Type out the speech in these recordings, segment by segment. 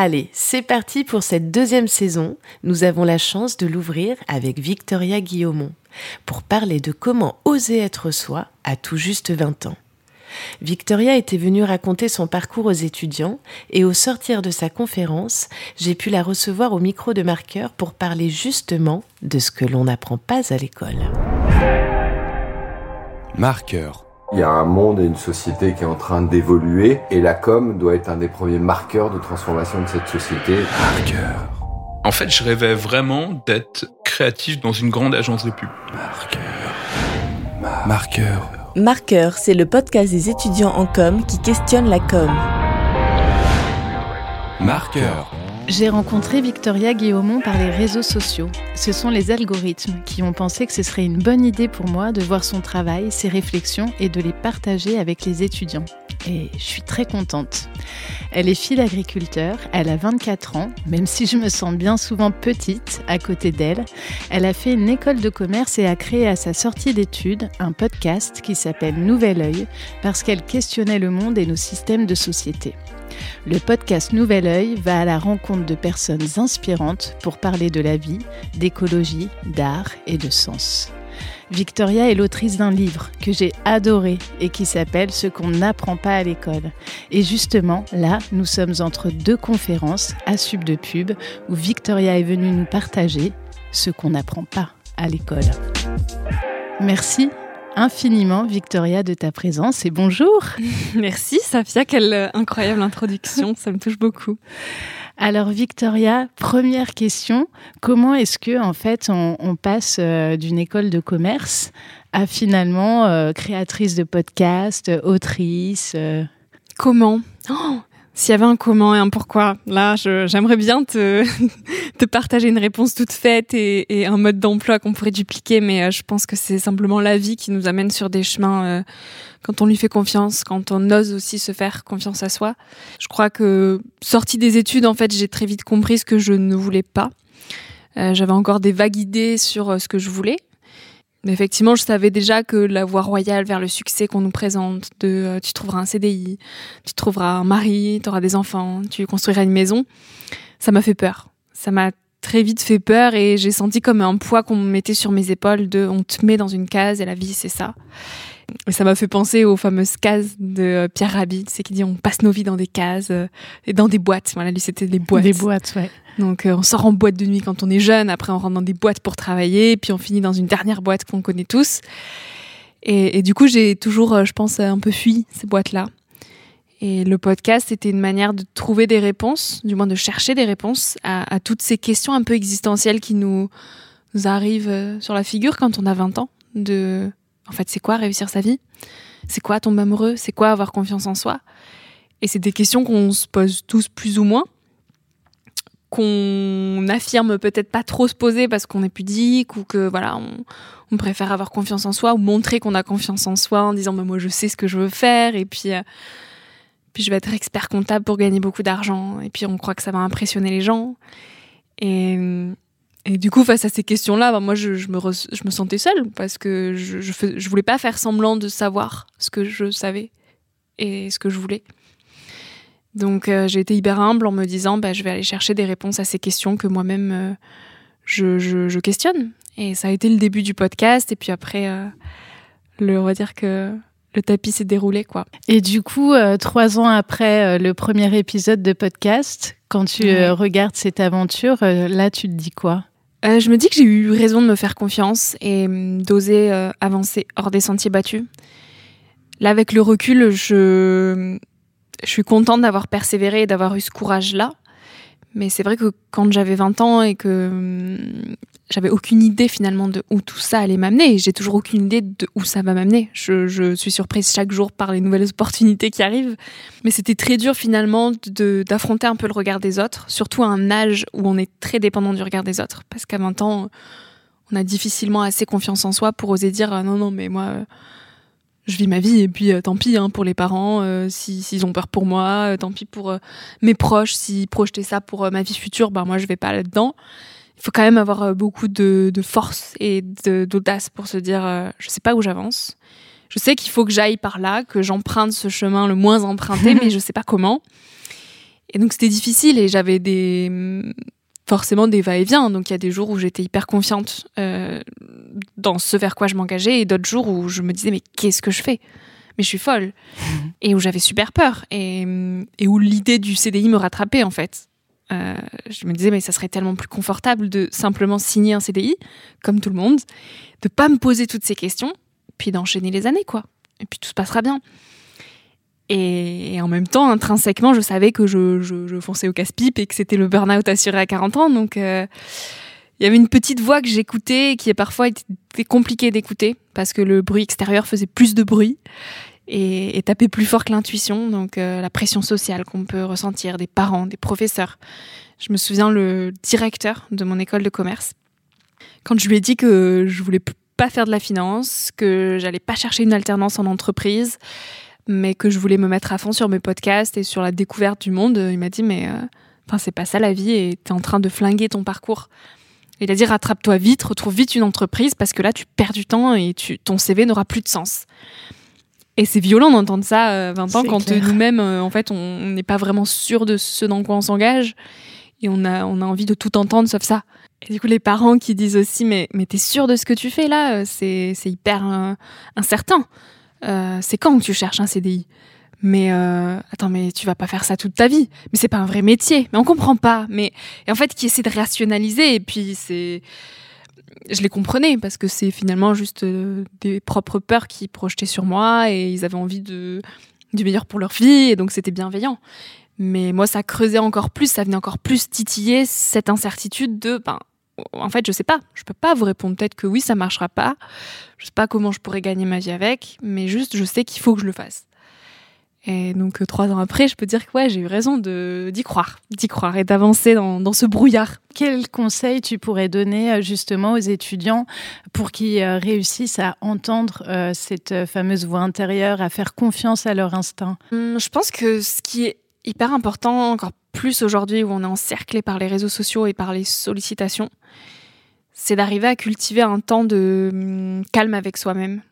Allez, c'est parti pour cette deuxième saison. Nous avons la chance de l'ouvrir avec Victoria Guillaumont pour parler de comment oser être soi à tout juste 20 ans. Victoria était venue raconter son parcours aux étudiants et au sortir de sa conférence, j'ai pu la recevoir au micro de marqueur pour parler justement de ce que l'on n'apprend pas à l'école. Marqueur il y a un monde et une société qui est en train d'évoluer et la com doit être un des premiers marqueurs de transformation de cette société. Marqueur. En fait, je rêvais vraiment d'être créatif dans une grande agence de pub. Marqueur. Marqueur. Marqueur, c'est le podcast des étudiants en com qui questionne la com. Marqueur. J'ai rencontré Victoria Guillaumont par les réseaux sociaux. Ce sont les algorithmes qui ont pensé que ce serait une bonne idée pour moi de voir son travail, ses réflexions et de les partager avec les étudiants. Et je suis très contente. Elle est fille d'agriculteur, elle a 24 ans, même si je me sens bien souvent petite à côté d'elle. Elle a fait une école de commerce et a créé à sa sortie d'études un podcast qui s'appelle Nouvel Oeil parce qu'elle questionnait le monde et nos systèmes de société. Le podcast Nouvel Oeil va à la rencontre de personnes inspirantes pour parler de la vie, d'écologie, d'art et de sens. Victoria est l'autrice d'un livre que j'ai adoré et qui s'appelle Ce qu'on n'apprend pas à l'école. Et justement, là, nous sommes entre deux conférences à Sub de Pub où Victoria est venue nous partager ce qu'on n'apprend pas à l'école. Merci infiniment, Victoria, de ta présence et bonjour. Merci, Safia, quelle euh, incroyable introduction, ça me touche beaucoup. Alors Victoria, première question, comment est-ce que en fait on, passe euh, d'une école de commerce à finalement euh, créatrice de podcast, autrice Comment? Oh, s'il y avait un comment et un pourquoi, là, j'aimerais bien te, te, partager une réponse toute faite et, un mode d'emploi qu'on pourrait dupliquer, mais euh, je pense que c'est simplement la vie qui nous amène sur des chemins euh, quand on lui fait confiance, quand on ose aussi se faire confiance à soi. Je crois que sortie des études, en fait, j'ai très vite compris ce que je ne voulais pas. Euh, j'avais encore des vagues idées sur ce que je voulais, effectivement, je savais déjà que la voie royale vers le succès qu'on nous présente, de euh, tu trouveras un CDI, tu trouveras un mari, tu auras des enfants, tu construiras une maison, ça m'a fait peur. Ça m'a très vite fait peur et j'ai senti comme un poids qu'on me mettait sur mes épaules de on te met dans une case et la vie c'est ça. Et ça m'a fait penser aux fameuses cases de euh, Pierre Rabhi, c'est qui dit on passe nos vies dans des cases euh, et dans des boîtes. Voilà, lui c'était des boîtes. Des boîtes, ouais. Donc euh, on sort en boîte de nuit quand on est jeune, après on rentre dans des boîtes pour travailler, puis on finit dans une dernière boîte qu'on connaît tous. Et, du coup, j'ai toujours, je pense, un peu fui ces boîtes-là. Et le podcast, c'était une manière de trouver des réponses, du moins de chercher des réponses à, à toutes ces questions un peu existentielles qui nous, nous arrivent sur la figure quand on a 20 ans. De en fait, c'est quoi réussir sa vie? C'est quoi tomber amoureux? C'est quoi avoir confiance en soi? Et c'est des questions qu'on se pose tous plus ou moins, qu'on affirme peut-être pas trop se poser parce qu'on est pudique ou que voilà, on, préfère avoir confiance en soi ou montrer qu'on a confiance en soi en disant bah, moi je sais ce que je veux faire et puis euh, puis je vais être expert comptable pour gagner beaucoup d'argent et puis on croit que ça va impressionner les gens et et du coup, face à ces questions-là, bah, moi, je, me je, me sentais seule parce que je, je, je voulais pas faire semblant de savoir ce que je savais et ce que je voulais. Donc, euh, j'ai été hyper humble en me disant, bah, je vais aller chercher des réponses à ces questions que moi-même euh, je, je, questionne. Et ça a été le début du podcast. Et puis après, euh, le, on va dire que le tapis s'est déroulé, quoi. Et du coup, trois ans après le premier épisode de podcast, quand tu regardes cette aventure, là, tu te dis quoi? Euh, je me dis que j'ai eu raison de me faire confiance et hum, d'oser euh, avancer hors des sentiers battus. Là, avec le recul, je, je suis contente d'avoir persévéré et d'avoir eu ce courage-là. Mais c'est vrai que quand j'avais 20 ans et que hum, j'avais aucune idée finalement de où tout ça allait m'amener, j'ai toujours aucune idée de où ça va m'amener. Je, suis surprise chaque jour par les nouvelles opportunités qui arrivent. Mais c'était très dur finalement d'affronter un peu le regard des autres, surtout à un âge où on est très dépendant du regard des autres. Parce qu'à 20 ans, on a difficilement assez confiance en soi pour oser dire non, non, mais moi je vis ma vie et puis euh, tant pis hein, pour les parents euh, s'ils ont peur pour moi, euh, tant pis pour mes proches s'ils projetaient ça pour ma vie future, ben moi je vais pas là-dedans. Il faut quand même avoir beaucoup de, de force et d'audace pour se dire je sais pas où j'avance. Je sais qu'il faut que j'aille par là, que j'emprunte ce chemin le moins emprunté, mais je sais pas comment. Et donc c'était difficile et j'avais des forcément des va-et-vient. Donc il y a des jours où j'étais hyper confiante euh, dans ce vers quoi je m'engageais et d'autres jours où je me disais mais qu'est-ce que je fais? Mais je suis folle. et où j'avais super peur et, et où l'idée du CDI me rattrapait en fait. Euh, je me disais mais ça serait tellement plus confortable de simplement signer un CDI comme tout le monde, de pas me poser toutes ces questions, puis d'enchaîner les années quoi. Et puis tout se passera bien. Et, en même temps, intrinsèquement, je savais que je, fonçais au casse-pipe et que c'était le burn-out assuré à 40 ans. Donc, euh, il y avait une petite voix que j'écoutais qui est parfois était compliquée d'écouter parce que le bruit extérieur faisait plus de bruit et, tapait plus fort que l'intuition. Donc, euh, la pression sociale qu'on peut ressentir des parents, des professeurs. Je me souviens le directeur de mon école de commerce. Quand je lui ai dit que je voulais pas faire de la finance, que j'allais pas chercher une alternance en entreprise, mais que je voulais me mettre à fond sur mes podcasts et sur la découverte du monde, il m'a dit mais euh, enfin c'est pas ça la vie et t'es en train de flinguer ton parcours. Il a dit rattrape-toi vite, retrouve vite une entreprise parce que là tu perds du temps et tu, ton CV n'aura plus de sens. Et c'est violent d'entendre ça 20 euh, ans quand nous-mêmes euh, en fait on n'est pas vraiment sûr de ce dans quoi on s'engage et on a, on a envie de tout entendre sauf ça. Et du coup, les parents qui disent aussi, mais, mais t'es sûr de ce que tu fais là C'est hyper incertain. Euh, c'est quand que tu cherches un CDI mais euh, attends, mais tu vas pas faire ça toute ta vie. Mais c'est pas un vrai métier. Mais on comprend pas. Mais et en fait, qui essaie de rationaliser et puis c'est, je les comprenais parce que c'est finalement juste euh, des propres peurs qui projetaient sur moi et ils avaient envie de du meilleur pour leur vie et donc c'était bienveillant. Mais moi, ça creusait encore plus, ça venait encore plus titiller cette incertitude de, ben, en fait, je sais pas. Je peux pas vous répondre. Peut-être que oui, ça marchera pas. Je sais pas comment je pourrais gagner ma vie avec, mais juste, je sais qu'il faut que je le fasse. Et donc, euh, trois ans après, je peux dire que ouais, j'ai eu raison de, d'y croire, d'y croire et d'avancer dans, ce brouillard. Quel conseil tu pourrais donner euh, justement aux étudiants pour qu'ils euh, réussissent à entendre cette fameuse voix intérieure, à faire confiance à leur instinct? Hum, Je pense que ce qui est hyper important, encore plus aujourd'hui où on est encerclé par les réseaux sociaux et par les sollicitations, c'est d'arriver à cultiver un temps de hum, calme avec soi-même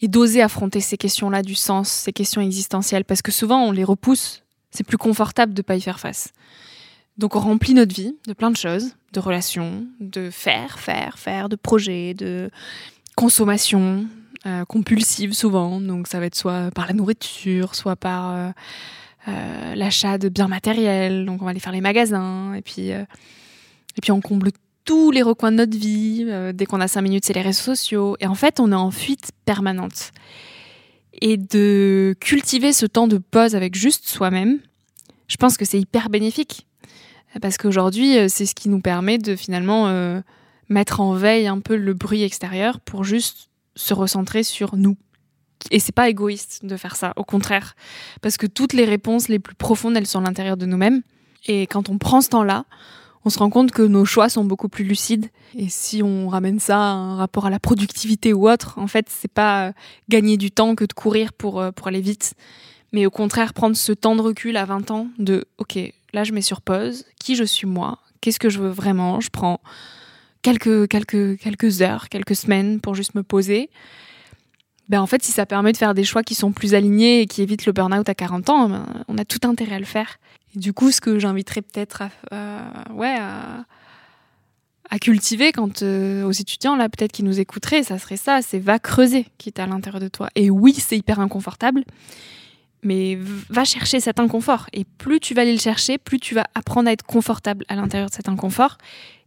et d'oser affronter ces questions-là du sens, ces questions existentielles, parce que souvent on les repousse, c'est plus confortable de ne pas y faire face. Donc on remplit notre vie de plein de choses, de relations, de faire, faire, faire, de projets, de consommation euh, compulsive souvent. Donc ça va être soit par la nourriture, soit par euh, euh, l'achat de biens matériels. Donc on va aller faire les magasins et puis euh, et puis on comble tous les recoins de notre vie. Euh, dès qu'on a cinq minutes, c'est les réseaux sociaux. Et en fait, on est en fuite permanente. Et de cultiver ce temps de pause avec juste soi-même, je pense que c'est hyper bénéfique. Parce qu'aujourd'hui, c'est ce qui nous permet de finalement mettre en veille un peu le bruit extérieur pour juste se recentrer sur nous. Et c'est pas égoïste de faire ça, au contraire. Parce que toutes les réponses les plus profondes, elles sont à l'intérieur de nous-mêmes. Et quand on prend ce temps-là, on se rend compte que nos choix sont beaucoup plus lucides. Et si on ramène ça à un rapport à la productivité ou autre, en fait, c'est pas euh, gagner du temps que de courir pour, euh, pour aller vite. Mais au contraire, prendre ce temps de recul à 20 ans de, OK, là, je mets sur pause. Qui je suis moi? Qu'est-ce que je veux vraiment? Je prends quelques, quelques, quelques heures, quelques semaines pour juste me poser ben en fait, si ça permet de faire des choix qui sont plus alignés et qui évitent le burn-out à 40 ans, ben, on a tout intérêt à le faire. Et du coup, ce que j'inviterais peut-être à, ouais, à, cultiver quand, euh, aux étudiants, là, peut-être qui nous écouteraient, ça serait ça, c'est va creuser qui est à l'intérieur de toi. Et oui, c'est hyper inconfortable, mais va chercher cet inconfort. Et plus tu vas aller le chercher, plus tu vas apprendre à être confortable à l'intérieur de cet inconfort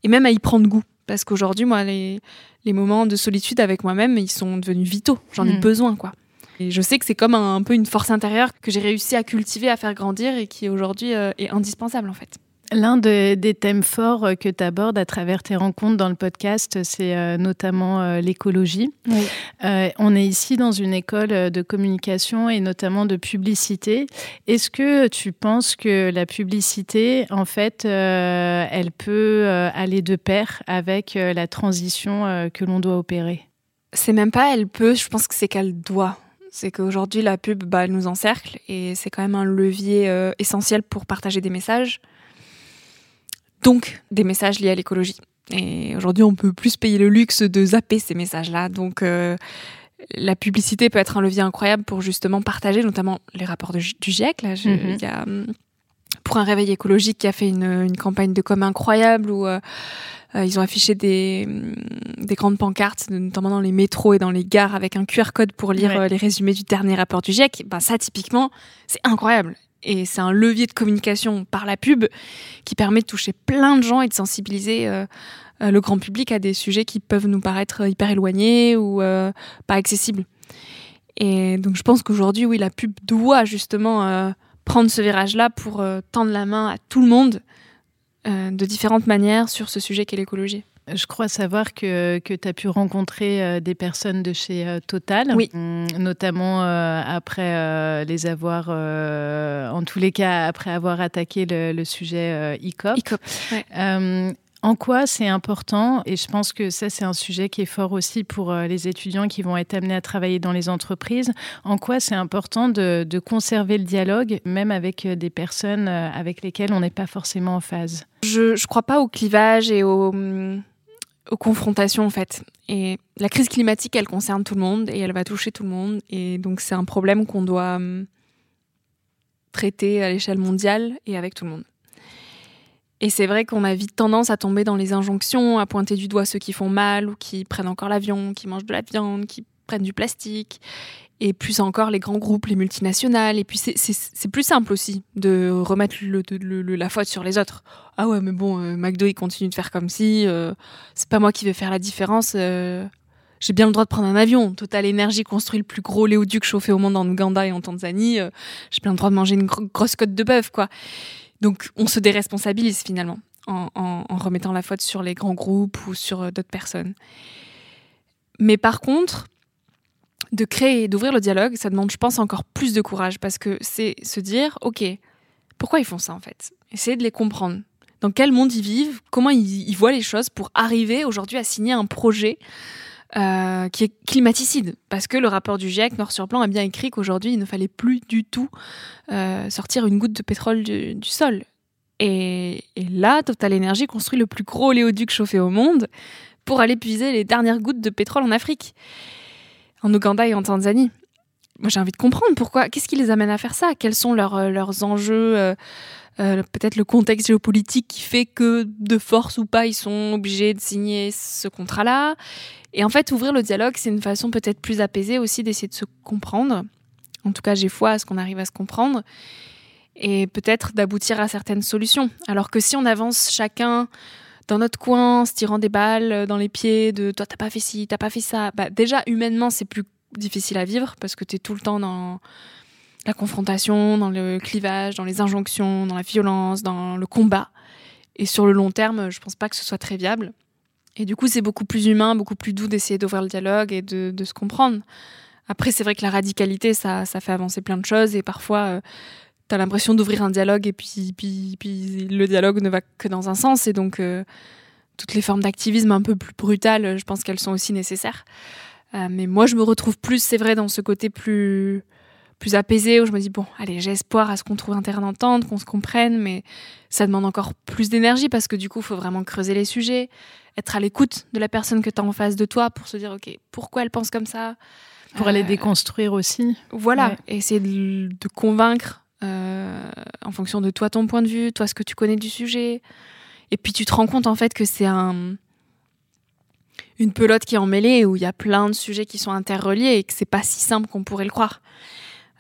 et même à y prendre goût. Parce qu'aujourd'hui, moi, les, les moments de solitude avec moi-même, ils sont devenus vitaux. J'en ai hmm. besoin, quoi. Et je sais que c'est comme un, peu une force intérieure que j'ai réussi à cultiver, à faire grandir et qui aujourd'hui euh, est indispensable, en fait. L'un des thèmes forts euh, que tu abordes à travers tes rencontres dans le podcast, c'est euh, notamment euh, l'écologie. on est ici dans une école de communication et notamment de publicité. Est-ce que tu penses que la publicité, en fait, elle peut aller de pair avec la transition que l'on doit opérer? C'est même pas elle peut, je pense que c'est qu'elle doit c'est qu'aujourd'hui la pub bah, elle nous encercle et c'est quand même un levier essentiel pour partager des messages donc des messages liés à l'écologie. Et aujourd'hui, on peut plus payer le luxe de zapper ces messages-là. Donc euh, la publicité peut être un levier incroyable pour justement partager, notamment les rapports du GIEC. Là, mhm. il y a hum, pour un réveil écologique qui a fait une, une campagne de com incroyable où ils ont affiché des, mm, des grandes pancartes, notamment dans les métros et dans les gares, avec un QR code pour lire les résumés du dernier rapport du GIEC. Ben, ça, typiquement, c'est incroyable. Et c'est un levier de communication par la pub qui permet de toucher plein de gens et de sensibiliser le grand public à des sujets qui peuvent nous paraître hyper éloignés ou pas accessibles. Et donc je pense qu'aujourd'hui, oui, la pub doit justement euh, prendre ce virage-là pour euh, tendre la main à tout le monde euh, de différentes manières sur ce sujet qu'est l'écologie. Je crois savoir que, que tu as pu rencontrer des personnes de chez Total, oui. Hum, notamment après les avoir, en tous les cas, après avoir attaqué le, sujet ICOP. ICOP ouais. En quoi c'est important Et je pense que ça, c'est un sujet qui est fort aussi pour euh, les étudiants qui vont être amenés à travailler dans les entreprises. En quoi c'est important de, conserver le dialogue, même avec euh, des personnes euh, avec lesquelles on n'est pas forcément en phase? Je ne crois pas au clivage et mm, aux confrontations, en fait. Et la crise climatique, elle concerne tout le monde et elle va toucher tout le monde. Et donc, c'est un problème qu'on doit mm, traiter à l'échelle mondiale et avec tout le monde. Et c'est vrai qu'on a vite tendance à tomber dans les injonctions, à pointer du doigt ceux qui font mal ou qui prennent encore l'avion, qui mangent de la viande, qui prennent du plastique. Et plus encore les grands groupes, les multinationales. Et puis c'est plus simple aussi de remettre la faute sur les autres. Ah ouais, mais bon, euh, McDo, il continue de faire comme si. Euh, c'est pas moi qui vais faire la différence. Euh, j'ai bien le droit de prendre un avion. Total Energy construit le plus gros léoduc chauffé au monde en Ouganda et en Tanzanie. j'ai bien le droit de manger une grosse côte de bœuf, quoi. Donc on se déresponsabilise finalement en, remettant la faute sur les grands groupes ou sur euh, d'autres personnes. Mais par contre, de créer et d'ouvrir le dialogue, ça demande, je pense, encore plus de courage parce que c'est se dire, ok, pourquoi ils font ça en fait? Essayer de les comprendre. Dans quel monde ils vivent? Comment ils, voient les choses pour arriver aujourd'hui à signer un projet euh, qui est climaticide, parce que le rapport du GIEC, noir sur blanc, a bien écrit qu'aujourd'hui, il ne fallait plus du tout euh, sortir une goutte de pétrole du, sol. Et, là, Total Energy construit le plus gros oléoduc chauffé au monde pour aller puiser les dernières gouttes de pétrole en Afrique, en Ouganda et en Tanzanie. Moi, j'ai envie de comprendre pourquoi. Qu'est-ce qui les amène à faire ça? Quels sont leurs, euh, leurs enjeux Peut-être le contexte géopolitique qui fait que, de force ou pas, ils sont obligés de signer ce contrat-là? Et en fait, ouvrir le dialogue, c'est une façon peut-être plus apaisée aussi d'essayer de se comprendre. En tout cas, j'ai foi à ce qu'on arrive à se comprendre et peut-être d'aboutir à certaines solutions. Alors que si on avance chacun dans notre coin, se tirant des balles dans les pieds de toi t'as pas fait ci, t'as pas fait ça, bah déjà humainement c'est plus difficile à vivre parce que tu es tout le temps dans la confrontation, dans le clivage, dans les injonctions, dans la violence, dans le combat. Et sur le long terme, je pense pas que ce soit très viable. Et du coup, c'est beaucoup plus humain, beaucoup plus doux d'essayer d'ouvrir le dialogue et de, se comprendre. Après, c'est vrai que la radicalité, ça, ça fait avancer plein de choses et parfois, euh, tu as l'impression d'ouvrir un dialogue et puis, puis, puis, le dialogue ne va que dans un sens. Et donc, euh, toutes les formes d'activisme un peu plus brutales, je pense qu'elles sont aussi nécessaires. Euh, mais moi, je me retrouve plus, c'est vrai, dans ce côté plus, plus apaisé où je me dis, bon, allez, j'ai espoir à ce qu'on trouve un terrain d'entente, qu'on se comprenne, mais ça demande encore plus d'énergie parce que du coup, il faut vraiment creuser les sujets être à l'écoute de la personne que tu as en face de toi pour se dire, OK, pourquoi elle pense comme ça? Pour aller euh, déconstruire aussi. Voilà, essayer de, convaincre euh, en fonction de toi, ton point de vue, toi, ce que tu connais du sujet. Et puis tu te rends compte en fait que c'est un, une pelote qui est emmêlée où il y a plein de sujets qui sont interreliés et que c'est pas si simple qu'on pourrait le croire.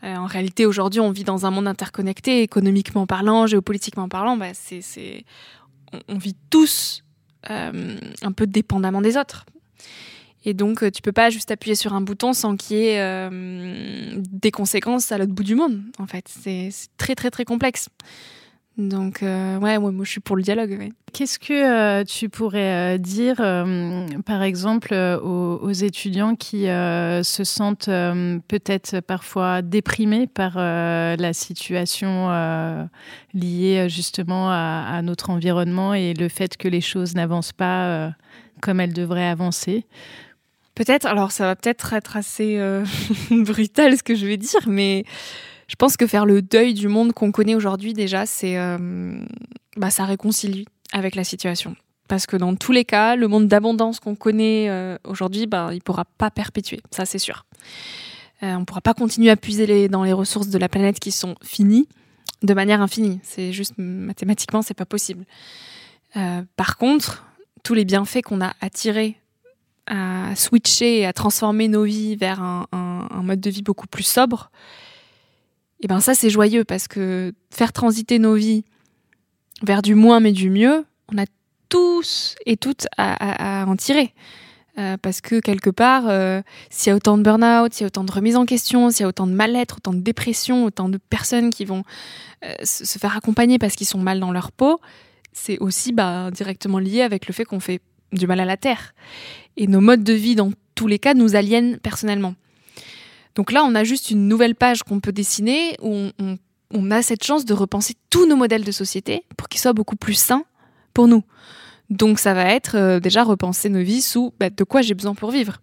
Euh, en réalité, aujourd'hui, on vit dans un monde interconnecté, économiquement parlant, géopolitiquement parlant. Bah, c'est, on, on, vit tous euh, un peu dépendamment des autres. Et donc, euh, tu peux pas juste appuyer sur un bouton sans qu'il y ait euh, des conséquences à l'autre bout du monde. En fait, c'est très très très complexe. Donc, ouais, moi, je suis pour le dialogue. Qu'est-ce que tu pourrais dire, par exemple, aux, étudiants qui se sentent peut-être parfois déprimés par la situation liée justement à, notre environnement et le fait que les choses n'avancent pas comme elles devraient avancer? Peut-être, alors ça va peut-être être assez brutal ce que je vais dire, mais je pense que faire le deuil du monde qu'on connaît aujourd'hui, déjà, c'est, euh, bah, ça réconcilie avec la situation. Parce que dans tous les cas, le monde d'abondance qu'on connaît euh, aujourd'hui, bah, il ne pourra pas perpétuer, ça c'est sûr. Euh, on ne pourra pas continuer à puiser dans les ressources de la planète qui sont finies. de manière infinie. C'est juste mathématiquement, c'est pas possible. Euh, par contre, tous les bienfaits qu'on a attirés à switcher à transformer nos vies vers un, mode de vie beaucoup plus sobre, et eh ben ça c'est joyeux parce que faire transiter nos vies vers du moins mais du mieux, on a tous et toutes à, en tirer. Euh, parce que quelque part, euh, s'il y a autant de burn-out, s'il y a autant de remise en question, s'il y a autant de mal-être, autant de dépression, autant de personnes qui vont euh, se faire accompagner parce qu'ils sont mal dans leur peau, c'est aussi bah, directement lié avec le fait qu'on fait du mal à la terre. Et nos modes de vie, dans tous les cas, nous aliènent personnellement. Donc là, on a juste une nouvelle page qu'on peut dessiner où on, a cette chance de repenser tous nos modèles de société pour qu'ils soient beaucoup plus sains pour nous. Donc ça va être euh, déjà repenser nos vies sous bah, de quoi j'ai besoin pour vivre.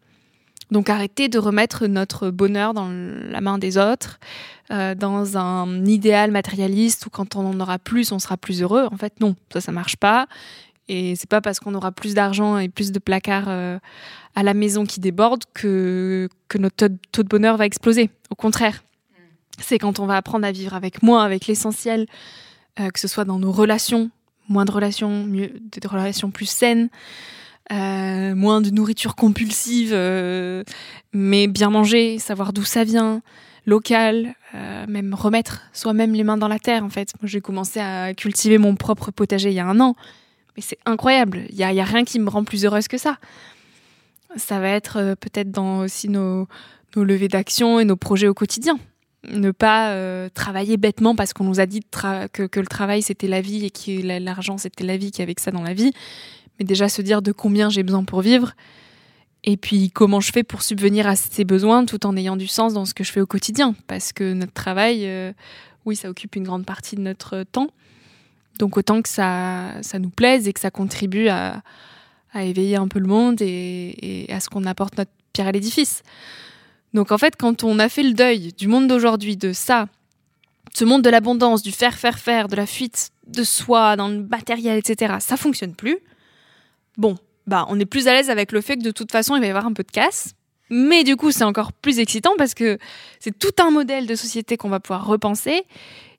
Donc arrêter de remettre notre bonheur dans la main des autres, euh, dans un idéal matérialiste où quand on en aura plus, on sera plus heureux. En fait, non, ça, ça marche pas. Et c'est pas parce qu'on aura plus d'argent et plus de placards euh, à la maison qui débordent que, que notre taux de bonheur va exploser. Au contraire, c'est quand on va apprendre à vivre avec moins, avec l'essentiel, que ce soit dans nos relations, moins de relations, mieux, des relations plus saines, euh, moins de nourriture compulsive, euh, mais bien manger, savoir d'où ça vient, local, euh, même remettre soi-même les mains dans la terre en fait. Moi j'ai commencé à cultiver mon propre potager il y a un an, mais c'est incroyable, il n'y a, y a, rien qui me rend plus heureuse que ça. Ça va être peut-être dans aussi nos, levées d'action et nos projets au quotidien. Ne pas euh, travailler bêtement parce qu'on nous a dit que, le travail c'était la vie et que l'argent c'était la vie, qu'il y avait ça dans la vie, mais déjà se dire de combien j'ai besoin pour vivre et puis comment je fais pour subvenir à ces besoins tout en ayant du sens dans ce que je fais au quotidien. Parce que notre travail, euh, oui, ça occupe une grande partie de notre temps, donc autant que ça, ça nous plaise et que ça contribue à, éveiller un peu le monde et à ce qu'on apporte notre pierre à l'édifice. Donc en fait, quand on a fait le deuil du monde d'aujourd'hui, de ça, ce monde de l'abondance, du faire, faire, faire, de la fuite de soi dans le matériel, etc., ça fonctionne plus. Bon, bah on est plus à l'aise avec le fait que de toute façon, il va y avoir un peu de casse. Mais du coup, c'est encore plus excitant parce que c'est tout un modèle de société qu'on va pouvoir repenser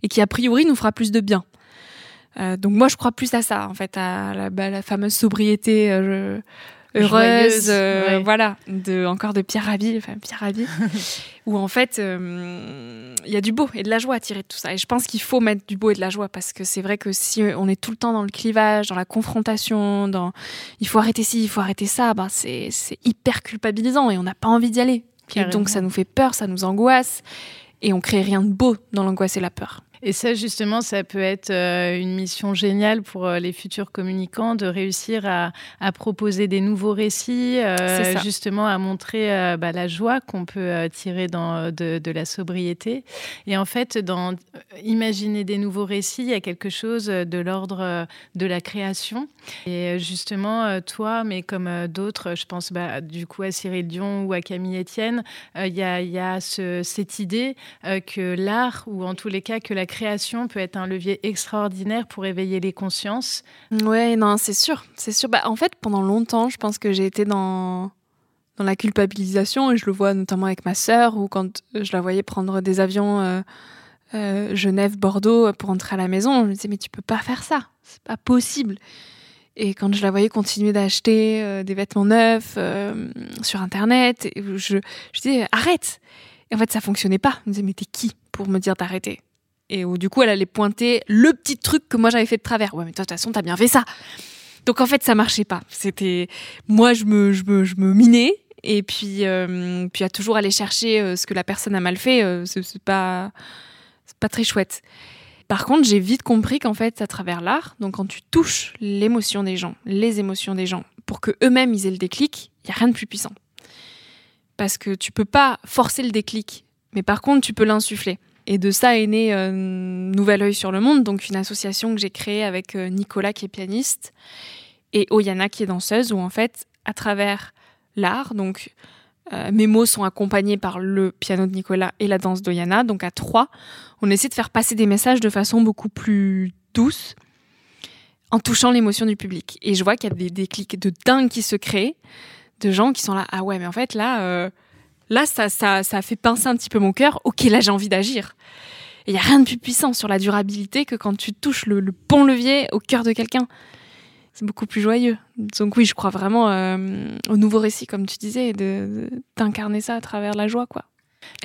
et qui, a priori, nous fera plus de bien. Euh, donc moi, je crois plus à ça, en fait, à la, bah, fameuse sobriété. Euh, heureuse, euh, voilà, de encore de Pierre Rabhi, enfin Pierre Rabhi, où en fait il y a du beau et de la joie à tirer de tout ça. Et je pense qu'il faut mettre du beau et de la joie parce que c'est vrai que si on est tout le temps dans le clivage, dans la confrontation, dans il faut arrêter ci, il faut arrêter ça, ben c'est hyper culpabilisant et on n'a pas envie d'y aller. Et donc ça nous fait peur, ça nous angoisse et on crée rien de beau dans l'angoisse et la peur. Et ça, justement, ça peut être euh, une mission géniale pour euh, les futurs communicants de réussir à, proposer des nouveaux récits, euh, justement à montrer bah, la joie qu'on peut tirer dans, de, la sobriété. Et en fait, dans imaginer des nouveaux récits, il y a quelque chose de l'ordre de la création. Et justement, toi, mais comme d'autres, je pense bah, du coup à Cyril Dion ou à Camille Etienne, il y a, y a cette idée que l'art, ou en tous les cas que la création peut être un levier extraordinaire pour éveiller les consciences. Ouais, non, c'est sûr, c'est sûr. Bah, en fait, pendant longtemps, je pense que j'ai été dans la culpabilisation et je le vois notamment avec ma sœur ou quand je la voyais prendre des avions euh, euh, Genève Bordeaux pour rentrer à la maison, je me disais mais tu peux pas faire ça, c'est pas possible. Et quand je la voyais continuer d'acheter euh, des vêtements neufs sur internet, je, je disais arrête. Et en fait ça fonctionnait pas. Je me disais mais t'es qui pour me dire d'arrêter? Et où du coup elle allait pointer le petit truc que moi j'avais fait de travers. Ouais, mais de toute façon, t'as bien fait ça. Donc en fait, ça marchait pas. C'était moi, je me, je me, je me minais et puis, euh, puis à toujours aller chercher euh, ce que la personne a mal fait. Euh, c'est pas, pas très chouette. Par contre, j'ai vite compris qu'en fait, à travers l'art, donc quand tu touches l'émotion des gens, les émotions des gens, pour que eux-mêmes ils aient le déclic, il y a rien de plus puissant. Parce que tu peux pas forcer le déclic, mais par contre, tu peux l'insuffler. Et de ça est né euh, Nouvel Oeil sur le Monde, donc une association que j'ai créée avec euh, Nicolas qui est pianiste et Oyana qui est danseuse, où en fait, à travers l'art, donc euh, mes mots sont accompagnés par le piano de Nicolas et la danse d'Oyana, donc à trois, on essaie de faire passer des messages de façon beaucoup plus douce, en touchant l'émotion du public. Et je vois qu'il y a des déclics de dingue qui se créent, de gens qui sont là, ah ouais, mais en fait là Là, ça, ça, ça a fait pincer un petit peu mon cœur. Ok, là, j'ai envie d'agir. Il y a rien de plus puissant sur la durabilité que quand tu touches le, le bon levier au cœur de quelqu'un. C'est beaucoup plus joyeux. Donc oui, je crois vraiment euh, au nouveau récit, comme tu disais, de- de- d'incarner ça à travers la joie, quoi,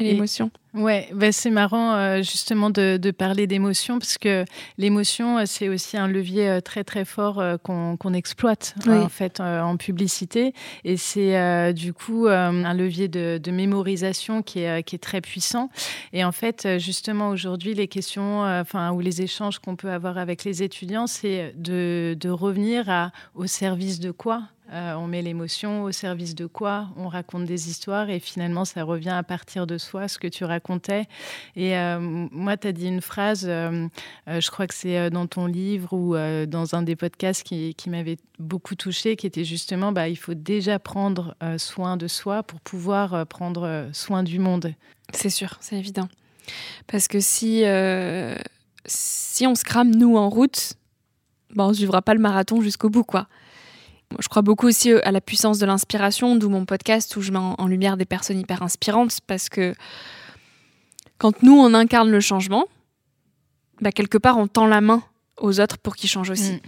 et l'émotion. Ouais, bah c'est marrant euh, justement de, de parler d'émotion parce que l'émotion, euh, c'est aussi un levier euh, très très fort euh, qu'on qu'on exploite Oui. euh, en fait en publicité et c'est du coup un levier de, de mémorisation qui est, qui est très puissant. Et en fait, justement aujourd'hui, les questions, enfin ou les échanges qu'on peut avoir avec les étudiants, c'est de, de revenir à au service de quoi? Euh, on met l'émotion au service de quoi On raconte des histoires et finalement ça revient à partir de soi, ce que tu racontais. Et euh, moi, tu as dit une phrase, euh, je crois que c'est dans ton livre ou dans un des podcasts qui, m'avait beaucoup touché, qui était justement, bah, il faut déjà prendre soin de soi pour pouvoir prendre soin du monde. C'est sûr, c'est évident. Parce que si, si on se crame, nous, en route, ben, on ne suivra pas le marathon jusqu'au bout, quoi. Je crois beaucoup aussi à la puissance de l'inspiration, d'où mon podcast où je mets en, en lumière des personnes hyper inspirantes parce que quand nous, on incarne le changement, bah, quelque part, on tend la main aux autres pour qu'ils changent aussi. Mm.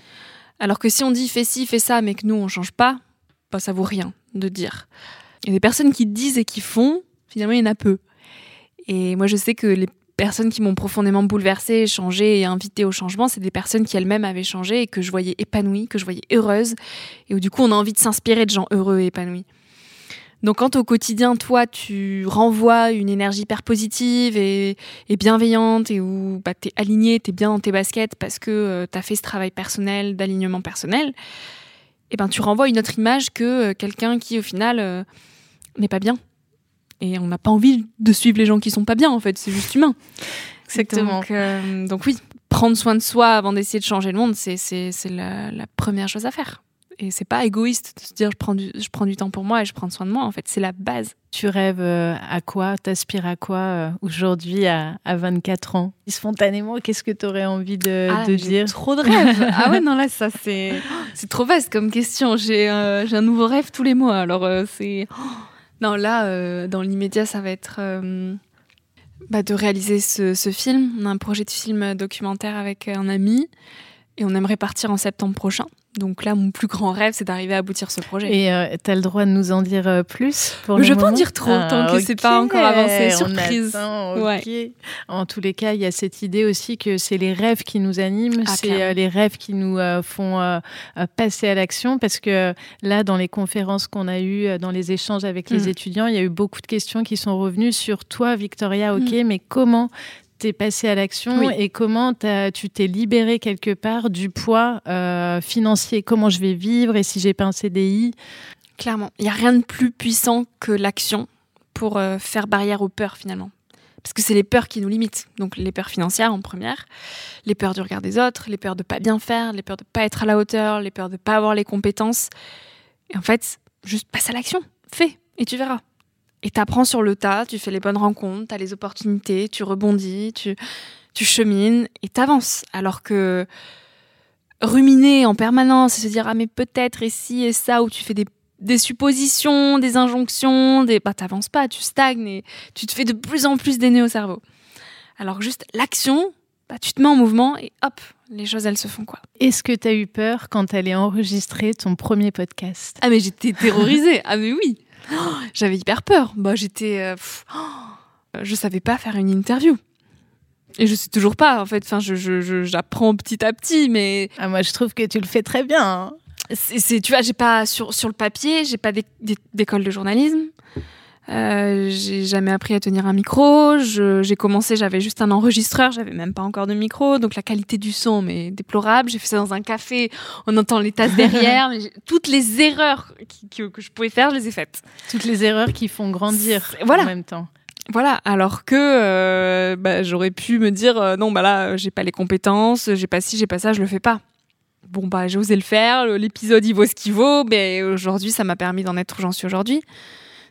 Alors que si on dit fais ci, fais ça, mais que nous, on change pas, bah, ça vaut rien de dire. Il y a des personnes qui disent et qui font, finalement, il y en a peu. Et moi, je sais que les personnes qui m'ont profondément bouleversée, changée et invitée au changement, c'est des personnes qui elles-mêmes avaient changé et que je voyais épanouies, que je voyais heureuses, et où du coup, on a envie de s'inspirer de gens heureux et épanouis. Donc quand au quotidien, toi, tu renvoies une énergie hyper positive et, bienveillante et où bah, tu es aligné, tu es bien dans tes baskets parce que tu as fait ce travail personnel, d'alignement personnel, et ben tu renvoies une autre image que euh, quelqu'un qui, au final, euh, n'est pas bien. Et on n'a pas envie de suivre les gens qui sont pas bien, en fait, c'est juste humain. Exactement. Donc, euh, donc oui, prendre soin de soi avant d'essayer de changer le monde, c'est, la, la première chose à faire. Et c'est pas égoïste de se dire je prends, du, je prends du temps pour moi et je prends soin de moi. En fait, c'est la base. Tu rêves euh, à quoi? T'aspires à quoi euh, aujourd'hui à, à 24 ans? Spontanément, qu'est-ce que tu aurais envie de, Ah, de dire? j'ai trop de rêves. ah ouais, non, là, ça, c'est, c'est trop vaste comme question. J'ai, euh, j'ai un nouveau rêve tous les mois. Alors, euh, c'est. Non, là, euh, dans l'immédiat, ça va être euh, bah, de réaliser ce, ce film. On a un projet de film documentaire avec un ami et on aimerait partir en septembre prochain. Donc là, mon plus grand rêve, c'est d'arriver à aboutir ce projet. Et tu as le droit de nous en dire euh, plus pour le je peux en dire trop, tant que c'est pas encore avancé. Surprise. attend, Ouais. ok. En tous les cas, il y a cette idée aussi que c'est les rêves qui nous animent, Ah, c'est euh, les rêves qui nous euh, font euh, euh, passer à l'action. Parce que là, dans les conférences qu'on a eues, euh, dans les échanges avec les Mm. étudiants, il y a eu beaucoup de questions qui sont revenues sur toi, Victoria. Ok, Mm. mais comment t'es passé à l'action Oui. et comment tu t'es libéré quelque part du poids euh, financier? Comment je vais vivre et si j'ai pas un CDI Clairement, il n'y a rien de plus puissant que l'action pour euh, faire barrière aux peurs finalement. Parce que c'est les peurs qui nous limitent. Donc les peurs financières en première, les peurs du regard des autres, les peurs de pas bien faire, les peurs de pas être à la hauteur, les peurs de pas avoir les compétences. Et en fait, juste passe à l'action, fais et tu verras. Et t'apprends sur le tas, tu fais les bonnes rencontres, t'as les opportunités, tu rebondis, tu, tu chemines et t'avances. Alors que ruminer en permanence et se dire ah mais peut-être et si et ça, où tu fais des des suppositions, des injonctions, des... bah t'avances pas, tu stagnes et tu te fais de plus en plus des nœuds au cerveau. Alors que juste l'action, bah, tu te mets en mouvement et hop, les choses elles se font quoi. Est-ce que tu as eu peur quand tu allais enregistrer ton premier podcast? Ah mais j'étais terrorisée, ah mais oui, Oh, j'avais hyper peur. Bah j'étais, euh, oh, je savais pas faire une interview. Et je sais toujours pas en fait. Enfin, je, je- je- j'apprends petit à petit, mais ah, Moi, je trouve que tu le fais très bien. hein. c'est, tu vois, j'ai pas sur, sur le papier, j'ai pas d'é- d'é- d'école de journalisme. Euh, j'ai jamais appris à tenir un micro. J'ai commencé, j'avais juste un enregistreur, j'avais même pas encore de micro, donc la qualité du son mais déplorable. J'ai fait ça dans un café, on entend les tasses derrière. mais toutes les erreurs qui- que, que je pouvais faire, je les ai faites. Toutes les erreurs qui font grandir Voilà. en même temps. Voilà, alors que euh, bah, j'aurais pu me dire euh, non bah là j'ai pas les compétences, j'ai pas ci, j'ai pas ça, je le fais pas. Bon bah j'ai osé le faire, l'épisode il vaut ce qu'il vaut, mais aujourd'hui ça m'a permis d'en être où j'en suis aujourd'hui.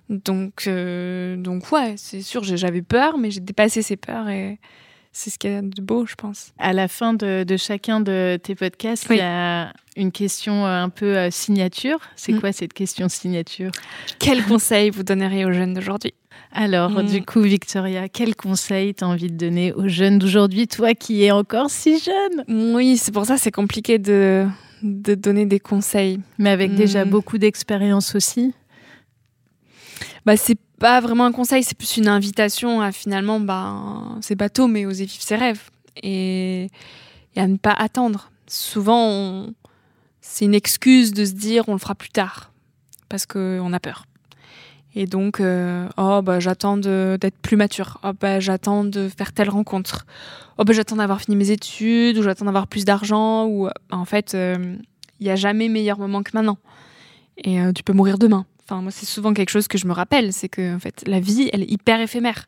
Donc euh, donc ouais, c'est sûr j'avais peur, mais j'ai dépassé ces peurs et c'est ce qu'il y a de beau, je pense. À la fin de, de chacun de tes podcasts, Oui. il y a une question euh, un peu euh, signature. C'est Mm. quoi cette question signature? Quel conseil vous donneriez aux jeunes d'aujourd'hui? Alors, Mm. du coup, Victoria, quel conseil t'as envie de donner aux jeunes d'aujourd'hui, toi qui es encore si jeune, Oui, c'est pour ça c'est compliqué de, de donner des conseils. mais avec déjà Mm. beaucoup d'expérience aussi Bah, c'est pas vraiment un conseil, c'est plus une invitation à finalement, bah, c'est bateau, mais oser vivre ses rêves et, et à ne pas attendre. Souvent, c'est une excuse de se dire on le fera plus tard parce qu'on a peur. Et donc, euh, oh, bah, j'attends d'être plus mature. Oh, bah, j'attends de faire telle rencontre. Oh, bah, j'attends d'avoir fini mes études ou j'attends d'avoir plus d'argent. Ou euh, en fait, il n'y a jamais meilleur moment que maintenant. Et euh, tu peux mourir demain. Enfin, moi, c'est souvent quelque chose que je me rappelle, c'est que en fait, la vie, elle est hyper éphémère.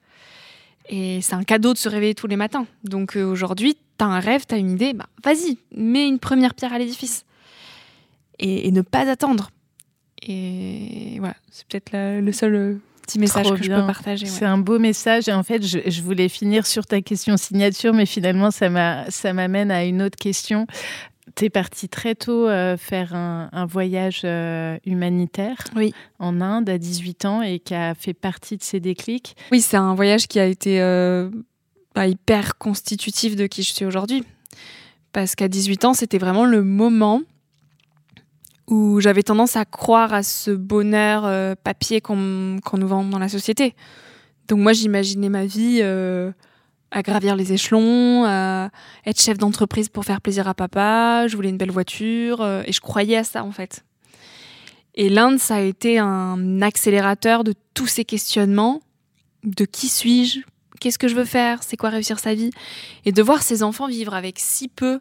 Et c'est un cadeau de se réveiller tous les matins. Donc euh, aujourd'hui, t'as un rêve, t'as une idée, bah vas-y, mets une première pierre à l'édifice. Et, et ne pas attendre. Et voilà, c'est peut-être le seul euh, petit message Trop que je peux partager. ouais. C'est un beau message et en fait, je, je voulais finir sur ta question signature, mais finalement, ça m'amène à une autre question. Tu es parti très tôt euh, faire un, un voyage euh, humanitaire Oui. en Inde à 18 ans et qui a fait partie de ces déclics. Oui, c'est un voyage qui a été euh, bah, hyper constitutif de qui je suis aujourd'hui. Parce qu'à 18 ans, c'était vraiment le moment où j'avais tendance à croire à ce bonheur papier qu'on nous vend dans la société. Donc moi, j'imaginais ma vie à gravir les échelons, à être chef d'entreprise pour faire plaisir à papa, je voulais une belle voiture, euh, et je croyais à ça en fait. Et l'Inde, ça a été un accélérateur de tous ces questionnements de qui suis-je, qu'est-ce que je veux faire, c'est quoi réussir sa vie, et de voir ces enfants vivre avec si peu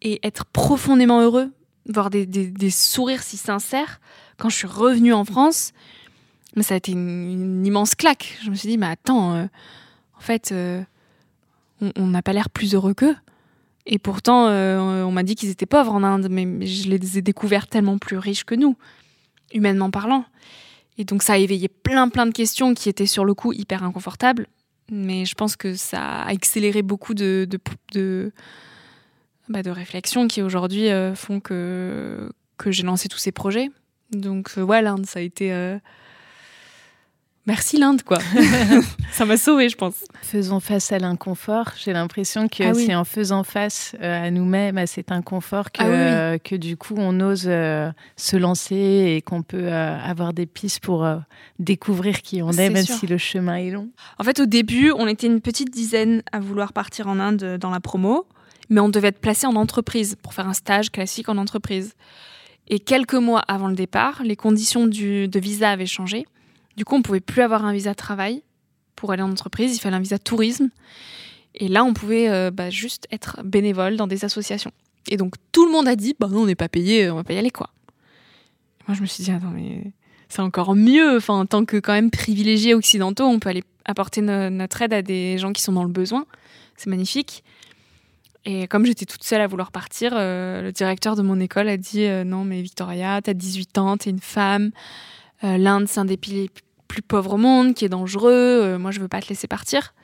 et être profondément heureux, voir des, sourires si sincères. Quand je suis revenue en France, ça a été une, une immense claque. Je me suis dit, mais attends, euh, en fait, euh, on n'a pas l'air plus heureux qu'eux. Et pourtant, euh, on m'a dit qu'ils étaient pauvres en Inde, mais je les ai découverts tellement plus riches que nous, humainement parlant. Et donc ça a éveillé plein plein de questions qui étaient sur le coup hyper inconfortables, mais je pense que ça a accéléré beaucoup de de, de, bah, réflexions qui aujourd'hui euh, font que que j'ai lancé tous ces projets. Donc euh, ouais, l'Inde, ça a été merci l'Inde quoi. ça m'a sauvé, je pense. Faisons face à l'inconfort. J'ai l'impression que Ah oui. c'est en faisant face euh, à nous-mêmes, à cet inconfort, que, Ah oui, euh, que du coup, on ose euh, se lancer et qu'on peut euh, avoir des pistes pour euh, découvrir qui on est, même sûr. si le chemin est long. En fait, au début, on était une petite dizaine à vouloir partir en Inde dans la promo, mais on devait être placé en entreprise pour faire un stage classique en entreprise. Et quelques mois avant le départ, les conditions du- de visa avaient changé. Du coup, on pouvait plus avoir un visa travail pour aller en entreprise, il fallait un visa tourisme. Et là, on pouvait euh, bah, juste être bénévole dans des associations. Et donc, tout le monde a dit, bah non, on n'est pas payé, on va pas y aller, quoi. Moi, je me suis dit, attends, mais c'est encore mieux. Enfin, en tant que quand même privilégiés occidentaux, on peut aller apporter no- notre aide à des gens qui sont dans le besoin. C'est magnifique. Et comme j'étais toute seule à vouloir partir, euh, le directeur de mon école a dit euh, Non, mais Victoria, t'as 18 ans, t'es une femme. L'Inde, c'est un des les plus pauvres au monde, qui est dangereux. Euh, moi, je veux pas te laisser partir.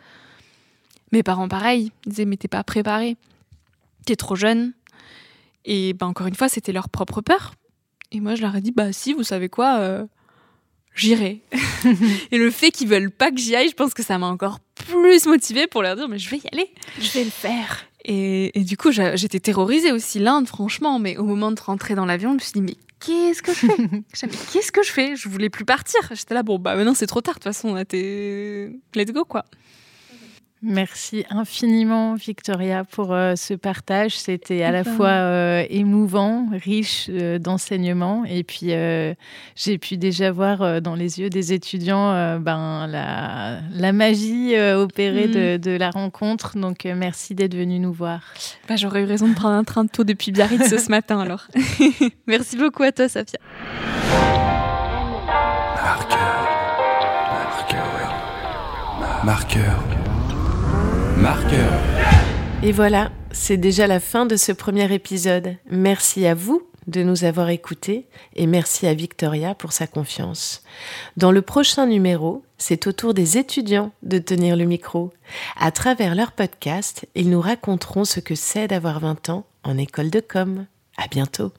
Mes parents, pareil, ils disaient Mais t'es pas préparée. T'es trop jeune. Et ben, encore une fois, c'était leur propre peur. Et moi, je leur ai dit Bah, si, vous savez quoi euh, J'irai. Et le fait qu'ils veulent pas que j'y aille, je pense que ça m'a encore plus motivée pour leur dire Mais je vais y aller. Je vais le faire. Et, et du coup, j'étais terrorisée aussi, l'Inde, franchement. Mais au moment de rentrer dans l'avion, je me suis dit, mais qu'est-ce que je fais qu'est-ce que je fais? Je voulais plus partir. J'étais là, bon, bah maintenant c'est trop tard, de toute façon, là, t'es... Let's go, quoi. Merci infiniment, Victoria, pour euh, ce partage. C'était à la fois euh, émouvant, riche euh, d'enseignements, et puis euh, j'ai pu déjà voir euh, dans les yeux des étudiants euh, ben, la, la magie euh, opérée de, de la rencontre. Donc, euh, merci d'être venu nous voir. Bah, j'aurais eu raison de prendre un train de tôt depuis Biarritz ce matin, alors. Merci beaucoup à toi, Safia. Marqueur. Marqueur. Marqueur. Et voilà, c'est déjà la fin de ce premier épisode. Merci à vous de nous avoir écoutés et merci à Victoria pour sa confiance. Dans le prochain numéro, c'est au tour des étudiants de tenir le micro. À travers leur podcast, ils nous raconteront ce que c'est d'avoir 20 ans en école de com. À bientôt.